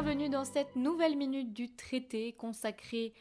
bienvenue dans cette nouvelle minute du traité consacrée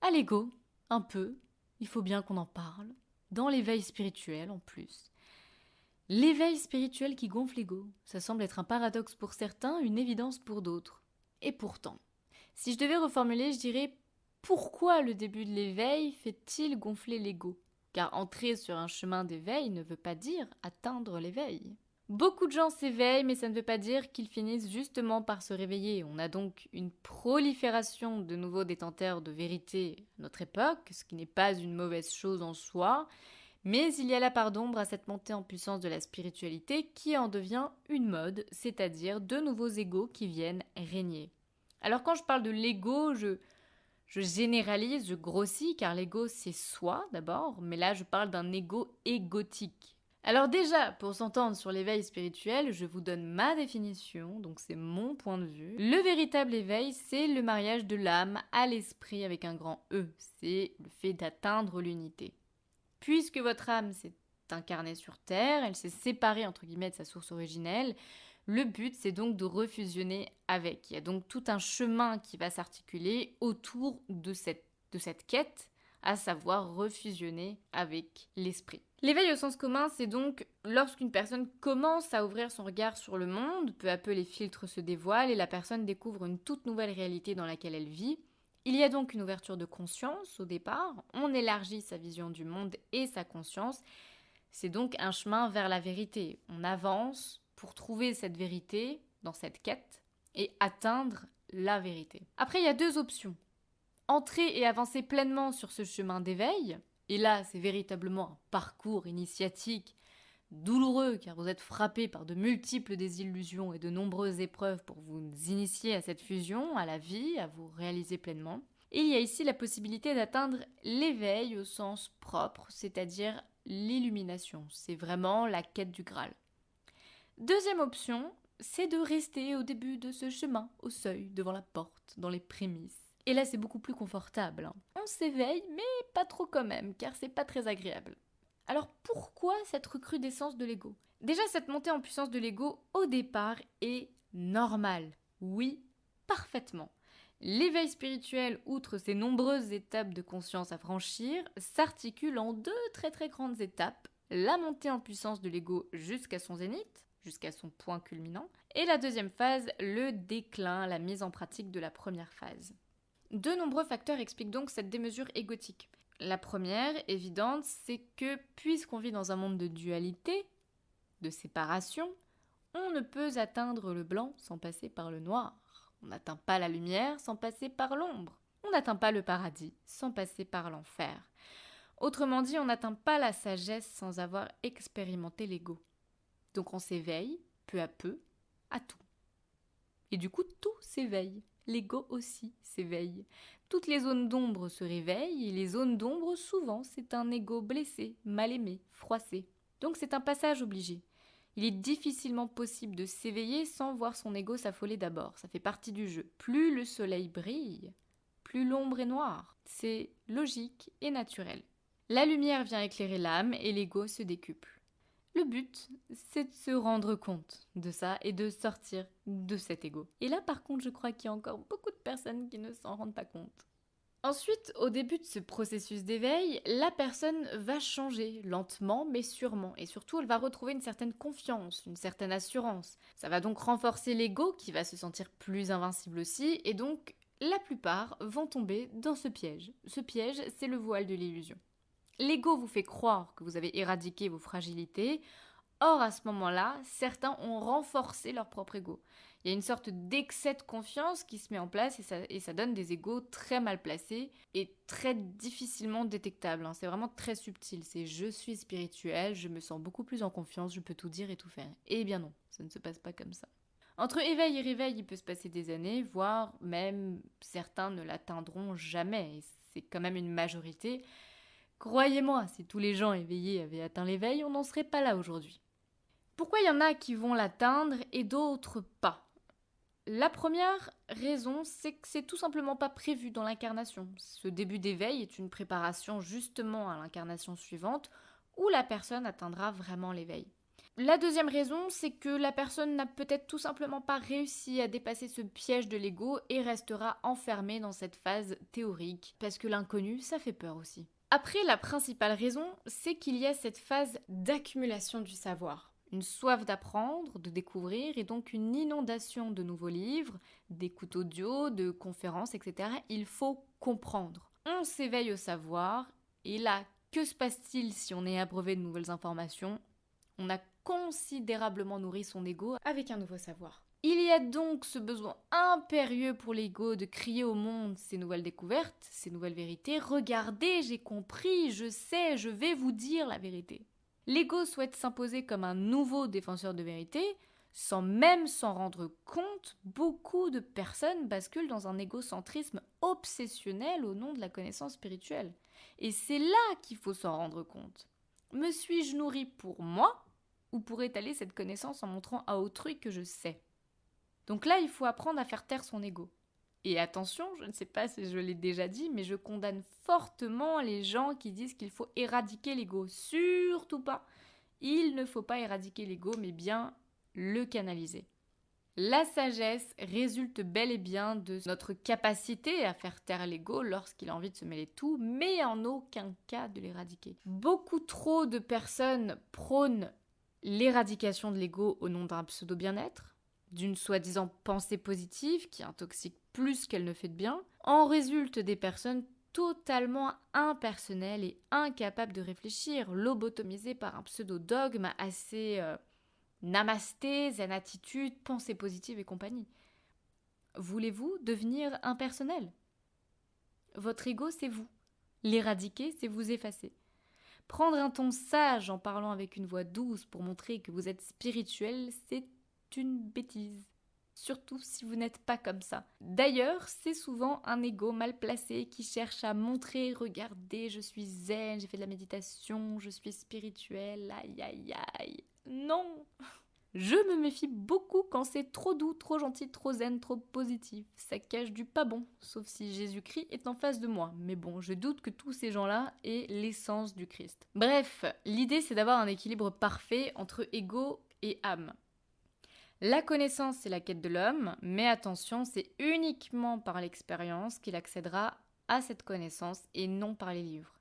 à l'ego, un peu, il faut bien qu'on en parle, dans l'éveil spirituel en plus. L'éveil spirituel qui gonfle l'ego, ça semble être un paradoxe pour certains, une évidence pour d'autres. Et pourtant, si je devais reformuler, je dirais pourquoi le début de l'éveil fait-il gonfler l'ego? Car entrer sur un chemin d'éveil ne veut pas dire atteindre l'éveil. Beaucoup de gens s'éveillent, mais ça ne veut pas dire qu'ils finissent justement par se réveiller. On a donc une prolifération de nouveaux détenteurs de vérité à notre époque, ce qui n'est pas une mauvaise chose en soi, mais il y a la part d'ombre à cette montée en puissance de la spiritualité qui en devient une mode, c'est-à-dire de nouveaux égaux qui viennent régner. Alors quand je parle de l'ego, je, généralise, je grossis, car l'ego c'est soi d'abord, mais là je parle d'un ego égotique. Alors déjà, pour s'entendre sur l'éveil spirituel, je vous donne ma définition, donc c'est mon point de vue. Le véritable éveil, c'est le mariage de l'âme à l'esprit avec un grand E, c'est le fait d'atteindre l'unité. Puisque votre âme s'est incarnée sur Terre, elle s'est séparée entre guillemets de sa source originelle, le but c'est donc de refusionner avec. Il y a donc tout un chemin qui va s'articuler autour de cette, de cette quête, à savoir refusionner avec l'esprit. L'éveil au sens commun, c'est donc lorsqu'une personne commence à ouvrir son regard sur le monde, peu à peu les filtres se dévoilent et la personne découvre une toute nouvelle réalité dans laquelle elle vit. Il y a donc une ouverture de conscience au départ, on élargit sa vision du monde et sa conscience. C'est donc un chemin vers la vérité. On avance pour trouver cette vérité dans cette quête et atteindre la vérité. Après, il y a deux options. Entrer et avancer pleinement sur ce chemin d'éveil, et là, c'est véritablement un parcours initiatique douloureux car vous êtes frappé par de multiples désillusions et de nombreuses épreuves pour vous initier à cette fusion, à la vie, à vous réaliser pleinement. Et il y a ici la possibilité d'atteindre l'éveil au sens propre, c'est-à-dire l'illumination. C'est vraiment la quête du Graal. Deuxième option, c'est de rester au début de ce chemin, au seuil, devant la porte, dans les prémices. Et là, c'est beaucoup plus confortable. Hein. On s'éveille, mais pas trop quand même, car c'est pas très agréable. Alors pourquoi cette recrudescence de l'ego? Déjà, cette montée en puissance de l'ego, au départ, est normale. Oui, parfaitement. L'éveil spirituel, outre ses nombreuses étapes de conscience à franchir, s'articule en deux très très grandes étapes. La montée en puissance de l'ego jusqu'à son zénith, jusqu'à son point culminant, et la deuxième phase, le déclin, la mise en pratique de la première phase. De nombreux facteurs expliquent donc cette démesure égotique. La première, évidente, c'est que puisqu'on vit dans un monde de dualité, de séparation, on ne peut atteindre le blanc sans passer par le noir. On n'atteint pas la lumière sans passer par l'ombre. On n'atteint pas le paradis sans passer par l'enfer. Autrement dit, on n'atteint pas la sagesse sans avoir expérimenté l'ego. Donc on s'éveille, peu à peu, à tout. Et du coup, tout s'éveille l'ego aussi s'éveille. Toutes les zones d'ombre se réveillent et les zones d'ombre, souvent, c'est un ego blessé, mal aimé, froissé. Donc c'est un passage obligé. Il est difficilement possible de s'éveiller sans voir son ego s'affoler d'abord. Ça fait partie du jeu. Plus le soleil brille, plus l'ombre est noire. C'est logique et naturel. La lumière vient éclairer l'âme et l'ego se décuple. Le but, c'est de se rendre compte de ça et de sortir de cet ego. Et là, par contre, je crois qu'il y a encore beaucoup de personnes qui ne s'en rendent pas compte. Ensuite, au début de ce processus d'éveil, la personne va changer lentement mais sûrement et surtout elle va retrouver une certaine confiance, une certaine assurance. Ça va donc renforcer l'ego qui va se sentir plus invincible aussi et donc la plupart vont tomber dans ce piège. Ce piège, c'est le voile de l'illusion. L'ego vous fait croire que vous avez éradiqué vos fragilités. Or, à ce moment-là, certains ont renforcé leur propre ego. Il y a une sorte d'excès de confiance qui se met en place et ça, donne des égos très mal placés et très difficilement détectables. Hein. C'est vraiment très subtil. C'est je suis spirituel, je me sens beaucoup plus en confiance, je peux tout dire et tout faire. Eh bien non, ça ne se passe pas comme ça. Entre éveil et réveil, il peut se passer des années, voire même certains ne l'atteindront jamais. C'est quand même une majorité. Croyez-moi, si tous les gens éveillés avaient atteint l'éveil, on n'en serait pas là aujourd'hui. Pourquoi il y en a qui vont l'atteindre et d'autres pas? La première raison, c'est que c'est tout simplement pas prévu dans l'incarnation. Ce début d'éveil est une préparation justement à l'incarnation suivante où la personne atteindra vraiment l'éveil. La deuxième raison, c'est que la personne n'a peut-être tout simplement pas réussi à dépasser ce piège de l'ego et restera enfermée dans cette phase théorique, parce que l'inconnu, ça fait peur aussi. Après, la principale raison, c'est qu'il y a cette phase d'accumulation du savoir. Une soif d'apprendre, de découvrir, et donc une inondation de nouveaux livres, d'écoutes audio, de conférences, etc. Il faut comprendre. On s'éveille au savoir, et là, que se passe-t-il si on est abreuvé de nouvelles informations? On a considérablement nourri son ego avec un nouveau savoir. Il y a donc ce besoin impérieux pour l'ego de crier au monde ces nouvelles découvertes, ces nouvelles vérités. Regardez, j'ai compris, je sais, je vais vous dire la vérité. L'ego souhaite s'imposer comme un nouveau défenseur de vérité, sans même s'en rendre compte, beaucoup de personnes basculent dans un égocentrisme obsessionnel au nom de la connaissance spirituelle. Et c'est là qu'il faut s'en rendre compte. Me suis-je nourri pour moi ou pour étaler cette connaissance en montrant à autrui que je sais? Donc là, il faut apprendre à faire taire son ego. Et attention, je ne sais pas si je l'ai déjà dit, mais je condamne fortement les gens qui disent qu'il faut éradiquer l'ego. Surtout pas. Il ne faut pas éradiquer l'ego, mais bien le canaliser. La sagesse résulte bel et bien de notre capacité à faire taire l'ego lorsqu'il a envie de se mêler tout, mais en aucun cas de l'éradiquer. Beaucoup trop de personnes prônent l'éradication de l'ego au nom d'un pseudo bien-être, d'une soi-disant pensée positive qui intoxique plus qu'elle ne fait de bien, en résulte des personnes totalement impersonnelles et incapables de réfléchir, lobotomisées par un pseudo-dogme assez euh, namasté, zen attitude, pensée positive et compagnie. Voulez-vous devenir impersonnel? Votre ego, c'est vous. L'éradiquer, c'est vous effacer. Prendre un ton sage en parlant avec une voix douce pour montrer que vous êtes spirituel, c'est une bêtise. Surtout si vous n'êtes pas comme ça. D'ailleurs, c'est souvent un ego mal placé qui cherche à montrer, regardez, je suis zen, j'ai fait de la méditation, je suis spirituel, aïe aïe aïe. Non je me méfie beaucoup quand c'est trop doux, trop gentil, trop zen, trop positif. Ça cache du pas bon, sauf si Jésus-Christ est en face de moi. Mais bon, je doute que tous ces gens-là aient l'essence du Christ. Bref, l'idée c'est d'avoir un équilibre parfait entre ego et âme. La connaissance, c'est la quête de l'homme, mais attention, c'est uniquement par l'expérience qu'il accédera à cette connaissance et non par les livres.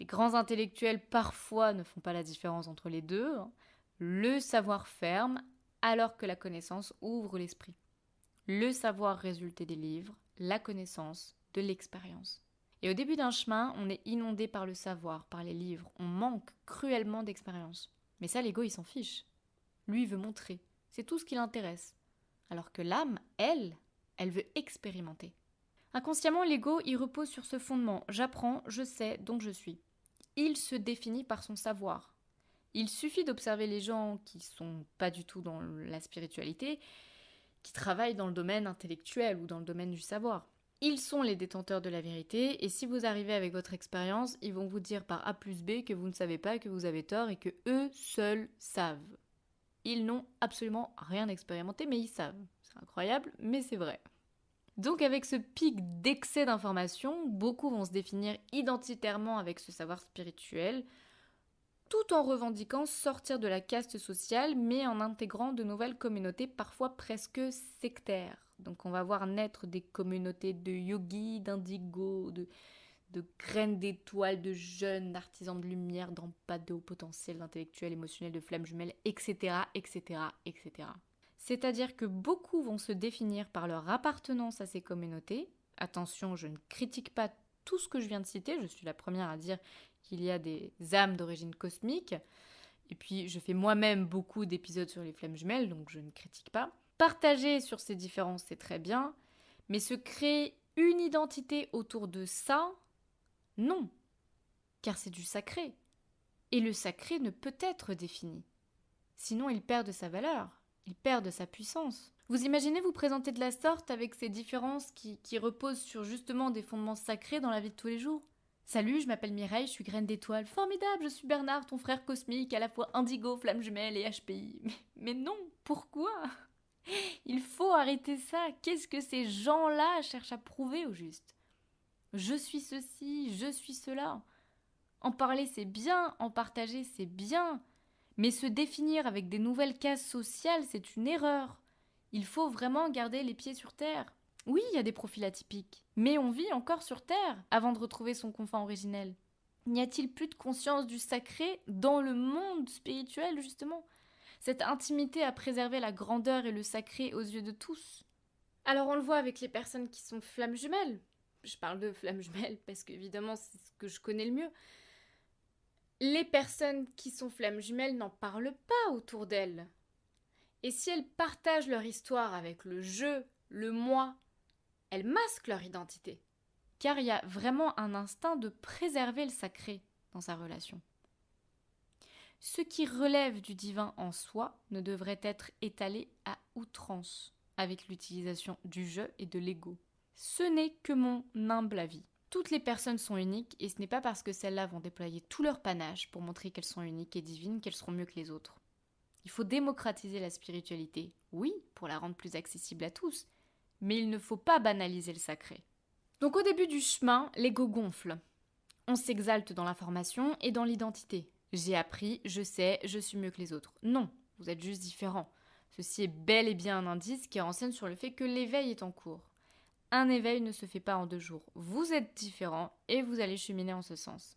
Les grands intellectuels parfois ne font pas la différence entre les deux. Hein. Le savoir ferme alors que la connaissance ouvre l'esprit. Le savoir résulté des livres, la connaissance de l'expérience. Et au début d'un chemin, on est inondé par le savoir, par les livres, on manque cruellement d'expérience. Mais ça, l'ego, il s'en fiche. Lui, il veut montrer. C'est tout ce qui l'intéresse. Alors que l'âme, elle, elle veut expérimenter. Inconsciemment, l'ego, il repose sur ce fondement. J'apprends, je sais, donc je suis. Il se définit par son savoir, il suffit d'observer les gens qui sont pas du tout dans la spiritualité, qui travaillent dans le domaine intellectuel ou dans le domaine du savoir. Ils sont les détenteurs de la vérité, et si vous arrivez avec votre expérience, ils vont vous dire par A plus B que vous ne savez pas, que vous avez tort, et que eux seuls savent. Ils n'ont absolument rien expérimenté, mais ils savent. C'est incroyable, mais c'est vrai. Donc avec ce pic d'excès d'informations, beaucoup vont se définir identitairement avec ce savoir spirituel, tout en revendiquant sortir de la caste sociale, mais en intégrant de nouvelles communautés parfois presque sectaires. Donc on va voir naître des communautés de yogis, d'indigo, de, de graines d'étoiles, de jeunes artisans de lumière, pas de haut potentiel, d'intellectuels, émotionnels, de flammes jumelles, etc., etc., etc. C'est-à-dire que beaucoup vont se définir par leur appartenance à ces communautés. Attention, je ne critique pas tout ce que je viens de citer, je suis la première à dire qu'il y a des âmes d'origine cosmique. Et puis, je fais moi-même beaucoup d'épisodes sur les flammes jumelles, donc je ne critique pas. Partager sur ces différences, c'est très bien, mais se créer une identité autour de ça, non, car c'est du sacré. Et le sacré ne peut être défini. Sinon, il perd de sa valeur, il perd de sa puissance. Vous imaginez vous présenter de la sorte avec ces différences qui, reposent sur justement des fondements sacrés dans la vie de tous les jours? Salut, je m'appelle Mireille, je suis graine d'étoile. Formidable, je suis Bernard, ton frère cosmique, à la fois indigo, flamme jumelle et HPI. Mais non, pourquoi? Il faut arrêter ça. Qu'est-ce que ces gens-là cherchent à prouver au juste? Je suis ceci, je suis cela. En parler, c'est bien, en partager, c'est bien. Mais se définir avec des nouvelles cases sociales, c'est une erreur. Il faut vraiment garder les pieds sur terre. Oui, il y a des profils atypiques, mais on vit encore sur Terre avant de retrouver son confort originel. N'y a-t-il plus de conscience du sacré dans le monde spirituel, justement? Cette intimité à préserver la grandeur et le sacré aux yeux de tous? Alors on le voit avec les personnes qui sont flammes jumelles. Je parle de flammes jumelles parce qu'évidemment c'est ce que je connais le mieux. Les personnes qui sont flammes jumelles n'en parlent pas autour d'elles. Et si elles partagent leur histoire avec le jeu, le moi, elles masquent leur identité. Car il y a vraiment un instinct de préserver le sacré dans sa relation. Ce qui relève du divin en soi ne devrait être étalé à outrance avec l'utilisation du jeu et de l'ego. Ce n'est que mon humble avis. Toutes les personnes sont uniques et ce n'est pas parce que celles-là vont déployer tout leur panache pour montrer qu'elles sont uniques et divines qu'elles seront mieux que les autres. Il faut démocratiser la spiritualité, oui, pour la rendre plus accessible à tous, mais il ne faut pas banaliser le sacré. Donc au début du chemin, l'ego gonfle. On s'exalte dans l'information et dans l'identité. J'ai appris, je sais, je suis mieux que les autres. Non, vous êtes juste différents. Ceci est bel et bien un indice qui renseigne sur le fait que l'éveil est en cours. Un éveil ne se fait pas en deux jours. Vous êtes différents et vous allez cheminer en ce sens.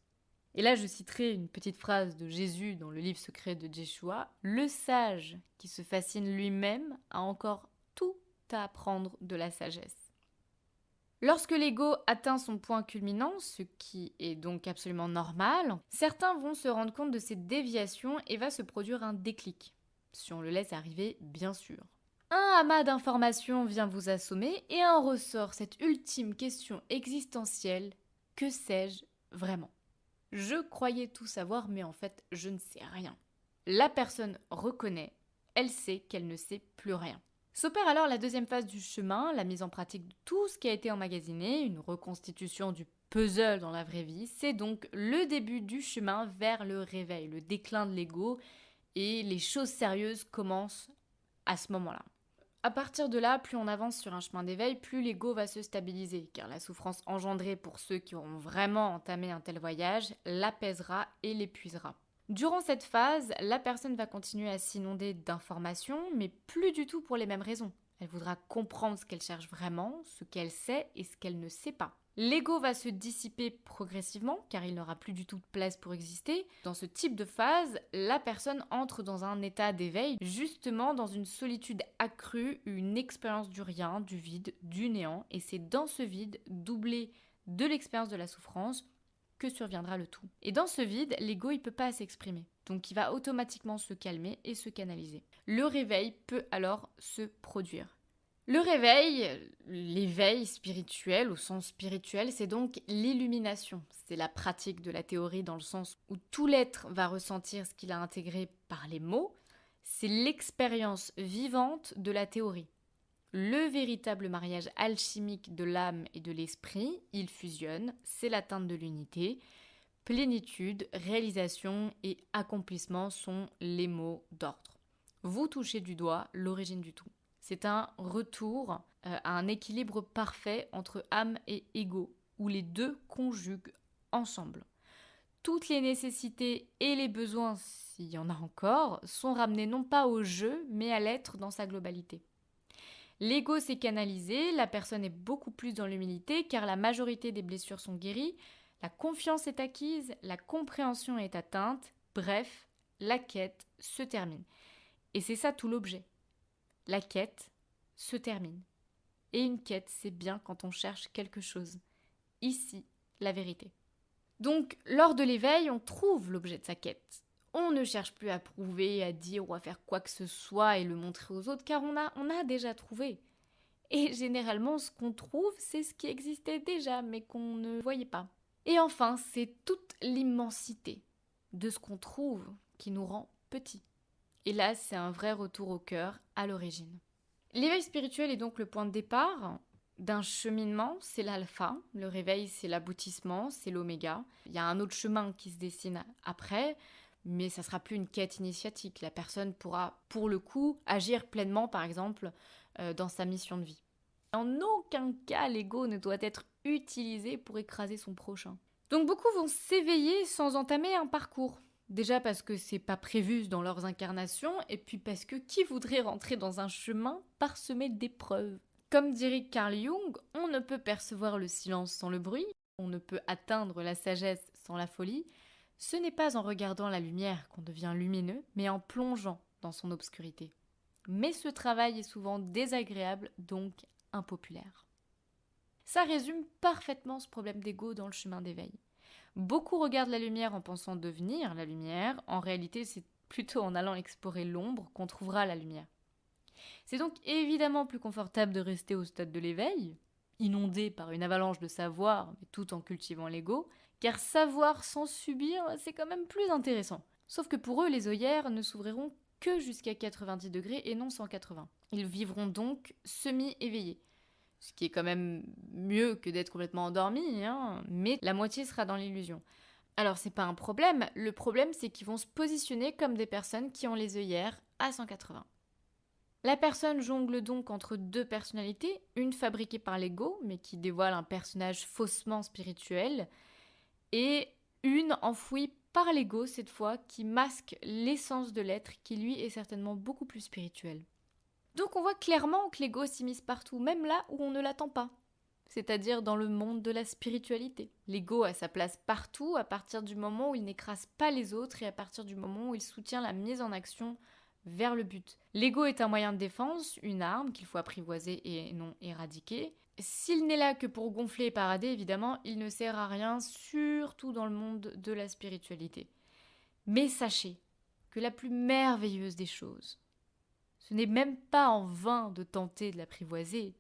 Et là, je citerai une petite phrase de Jésus dans le livre secret de Jeshua. Le sage qui se fascine lui-même a encore à apprendre de la sagesse. Lorsque l'ego atteint son point culminant, ce qui est donc absolument normal, certains vont se rendre compte de cette déviation et va se produire un déclic. Si on le laisse arriver, bien sûr. Un amas d'informations vient vous assommer et en ressort cette ultime question existentielle que sais-je vraiment? Je croyais tout savoir, mais en fait, je ne sais rien. La personne reconnaît, elle sait qu'elle ne sait plus rien. S'opère alors la deuxième phase du chemin, la mise en pratique de tout ce qui a été emmagasiné, une reconstitution du puzzle dans la vraie vie. C'est donc le début du chemin vers le réveil, le déclin de l'ego, et les choses sérieuses commencent à ce moment-là. À partir de là, plus on avance sur un chemin d'éveil, plus l'ego va se stabiliser, car la souffrance engendrée pour ceux qui auront vraiment entamé un tel voyage l'apaisera et l'épuisera. Durant cette phase, la personne va continuer à s'inonder d'informations, mais plus du tout pour les mêmes raisons. Elle voudra comprendre ce qu'elle cherche vraiment, ce qu'elle sait et ce qu'elle ne sait pas. L'ego va se dissiper progressivement car il n'aura plus du tout de place pour exister. Dans ce type de phase, la personne entre dans un état d'éveil, justement dans une solitude accrue, une expérience du rien, du vide, du néant, et c'est dans ce vide, doublé de l'expérience de la souffrance, que surviendra le tout. Et dans ce vide, l'ego il peut pas s'exprimer. Donc il va automatiquement se calmer et se canaliser. Le réveil peut alors se produire. Le réveil, l'éveil spirituel au sens spirituel, c'est donc l'illumination. C'est la pratique de la théorie dans le sens où tout l'être va ressentir ce qu'il a intégré par les mots. C'est l'expérience vivante de la théorie le véritable mariage alchimique de l'âme et de l'esprit, il fusionne, c'est l'atteinte de l'unité. Plénitude, réalisation et accomplissement sont les mots d'ordre. Vous touchez du doigt l'origine du tout. C'est un retour euh, à un équilibre parfait entre âme et ego, où les deux conjuguent ensemble. Toutes les nécessités et les besoins, s'il y en a encore, sont ramenés non pas au jeu, mais à l'être dans sa globalité. L'ego s'est canalisé, la personne est beaucoup plus dans l'humilité car la majorité des blessures sont guéries, la confiance est acquise, la compréhension est atteinte, bref, la quête se termine. Et c'est ça tout l'objet. La quête se termine. Et une quête, c'est bien quand on cherche quelque chose. Ici, la vérité. Donc, lors de l'éveil, on trouve l'objet de sa quête. On ne cherche plus à prouver, à dire ou à faire quoi que ce soit et le montrer aux autres, car on a, déjà trouvé. Et généralement, ce qu'on trouve, c'est ce qui existait déjà, mais qu'on ne voyait pas. Et enfin, c'est toute l'immensité de ce qu'on trouve qui nous rend petits. Et là, c'est un vrai retour au cœur, l'origine. L'éveil spirituel est donc le point de départ d'un cheminement, c'est l'alpha, le réveil c'est l'aboutissement, c'est l'oméga. Il y a un autre chemin qui se dessine après, mais ça sera plus une quête initiatique. La personne pourra, pour le coup, agir pleinement, par exemple, euh, dans sa mission de vie. En aucun cas, l'ego ne doit être utilisé pour écraser son prochain. Donc beaucoup vont s'éveiller sans entamer un parcours. Déjà parce que c'est pas prévu dans leurs incarnations, et puis parce que qui voudrait rentrer dans un chemin parsemé d'épreuves? Comme dirait Carl Jung, on ne peut percevoir le silence sans le bruit, on ne peut atteindre la sagesse sans la folie. Ce n'est pas en regardant la lumière qu'on devient lumineux, mais en plongeant dans son obscurité. Mais ce travail est souvent désagréable, donc impopulaire. Ça résume parfaitement ce problème d'ego dans le chemin d'éveil. Beaucoup regardent la lumière en pensant devenir la lumière, en réalité c'est plutôt en allant explorer l'ombre qu'on trouvera la lumière. C'est donc évidemment plus confortable de rester au stade de l'éveil, inondé par une avalanche de savoir, mais tout en cultivant l'ego, car savoir sans subir, c'est quand même plus intéressant. Sauf que pour eux, les œillères ne s'ouvriront que jusqu'à 90 degrés et non 180. Ils vivront donc semi-éveillés. Ce qui est quand même mieux que d'être complètement endormis, hein, mais la moitié sera dans l'illusion. Alors c'est pas un problème, le problème c'est qu'ils vont se positionner comme des personnes qui ont les œillères à 180. La personne jongle donc entre deux personnalités, une fabriquée par l'ego, mais qui dévoile un personnage faussement spirituel, et une enfouie par l'ego cette fois, qui masque l'essence de l'être, qui lui est certainement beaucoup plus spirituel. Donc on voit clairement que l'ego s'immisce partout, même là où on ne l'attend pas, c'est-à-dire dans le monde de la spiritualité. L'ego a sa place partout à partir du moment où il n'écrase pas les autres et à partir du moment où il soutient la mise en action vers le but. L'ego est un moyen de défense, une arme qu'il faut apprivoiser et non éradiquer. S'il n'est là que pour gonfler et parader, évidemment, il ne sert à rien, surtout dans le monde de la spiritualité. Mais sachez que la plus merveilleuse des choses, ce n'est même pas en vain de tenter de l'apprivoiser,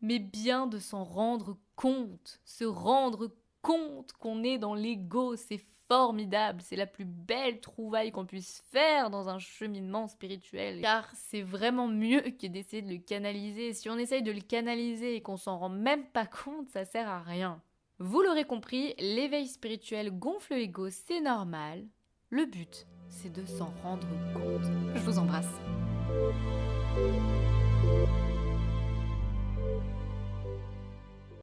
mais bien de s'en rendre compte, se rendre compte qu'on est dans l'ego, c'est formidable, c'est la plus belle trouvaille qu'on puisse faire dans un cheminement spirituel, car c'est vraiment mieux que d'essayer de le canaliser. Si on essaye de le canaliser et qu'on s'en rend même pas compte, ça sert à rien. Vous l'aurez compris, l'éveil spirituel gonfle l'ego, c'est normal. Le but, c'est de s'en rendre compte. Je vous embrasse. Thank you.